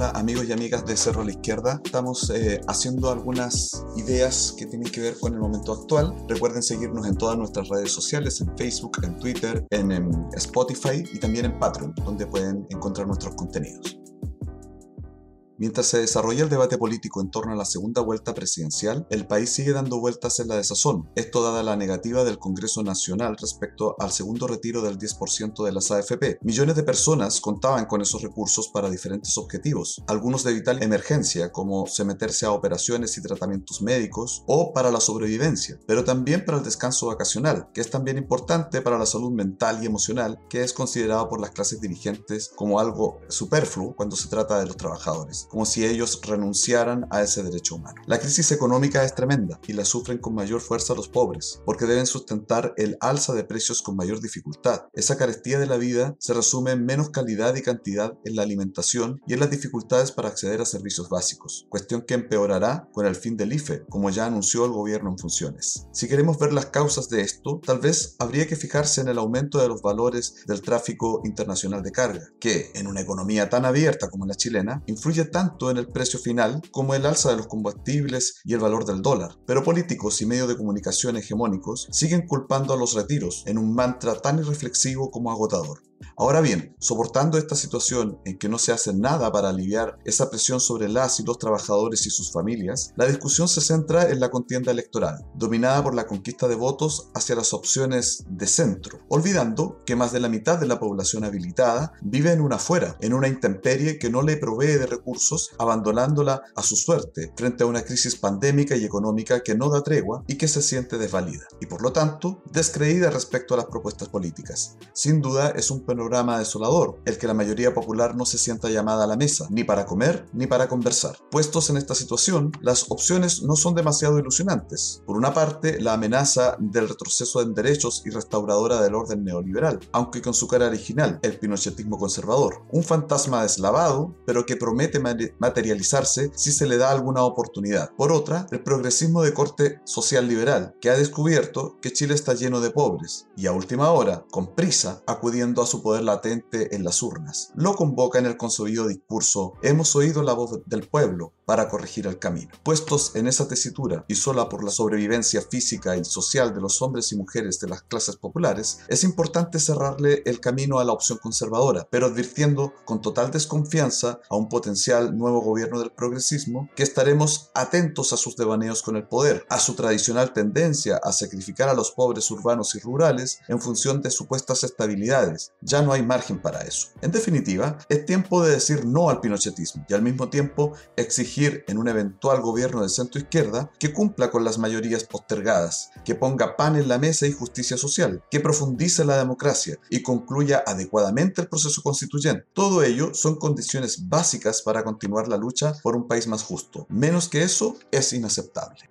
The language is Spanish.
Amigos y amigas de Cerro a la Izquierda. Estamos eh, haciendo algunas ideas que tienen que ver con el momento actual. Recuerden seguirnos en todas nuestras redes sociales, en Facebook, en Twitter, en Spotify y también en Patreon, donde pueden encontrar nuestros contenidos. Mientras se desarrolla el debate político en torno a la segunda vuelta presidencial, el país sigue dando vueltas en la desazón. Esto dada la negativa del Congreso Nacional respecto al segundo retiro del 10% de las AFP. Millones de personas contaban con esos recursos para diferentes objetivos, algunos de vital emergencia, como someterse a operaciones y tratamientos médicos, o para la sobrevivencia, pero también para el descanso vacacional, que es también importante para la salud mental y emocional, que es considerado por las clases dirigentes como algo superfluo cuando se trata de los trabajadores como si ellos renunciaran a ese derecho humano. La crisis económica es tremenda y la sufren con mayor fuerza los pobres, porque deben sustentar el alza de precios con mayor dificultad. Esa carestía de la vida se resume en menos calidad y cantidad en la alimentación y en las dificultades para acceder a servicios básicos, cuestión que empeorará con el fin del IFE, como ya anunció el gobierno en funciones. Si queremos ver las causas de esto, tal vez habría que fijarse en el aumento de los valores del tráfico internacional de carga, que en una economía tan abierta como la chilena, influye tanto en el precio final como el alza de los combustibles y el valor del dólar. Pero políticos y medios de comunicación hegemónicos siguen culpando a los retiros en un mantra tan irreflexivo como agotador. Ahora bien, soportando esta situación en que no se hace nada para aliviar esa presión sobre las y los trabajadores y sus familias, la discusión se centra en la contienda electoral, dominada por la conquista de votos hacia las opciones de centro, olvidando que más de la mitad de la población habilitada vive en una fuera, en una intemperie que no le provee de recursos, abandonándola a su suerte frente a una crisis pandémica y económica que no da tregua y que se siente desvalida, y por lo tanto descreída respecto a las propuestas políticas. Sin duda es un panorama desolador, el que la mayoría popular no se sienta llamada a la mesa, ni para comer ni para conversar. Puestos en esta situación, las opciones no son demasiado ilusionantes. Por una parte, la amenaza del retroceso en derechos y restauradora del orden neoliberal, aunque con su cara original, el pinochetismo conservador. Un fantasma deslavado, pero que promete materializarse si se le da alguna oportunidad. Por otra, el progresismo de corte social liberal, que ha descubierto que Chile está lleno de pobres, y a última hora, con prisa, acudiendo a su poder latente en las urnas. Lo convoca en el concebido discurso Hemos oído la voz del pueblo para corregir el camino. Puestos en esa tesitura y sola por la sobrevivencia física y social de los hombres y mujeres de las clases populares, es importante cerrarle el camino a la opción conservadora, pero advirtiendo con total desconfianza a un potencial nuevo gobierno del progresismo que estaremos atentos a sus devaneos con el poder, a su tradicional tendencia a sacrificar a los pobres urbanos y rurales en función de supuestas estabilidades. Ya no hay margen para eso. En definitiva, es tiempo de decir no al pinochetismo y al mismo tiempo exigir en un eventual gobierno de centro izquierda que cumpla con las mayorías postergadas, que ponga pan en la mesa y justicia social, que profundice la democracia y concluya adecuadamente el proceso constituyente. Todo ello son condiciones básicas para continuar la lucha por un país más justo. Menos que eso es inaceptable.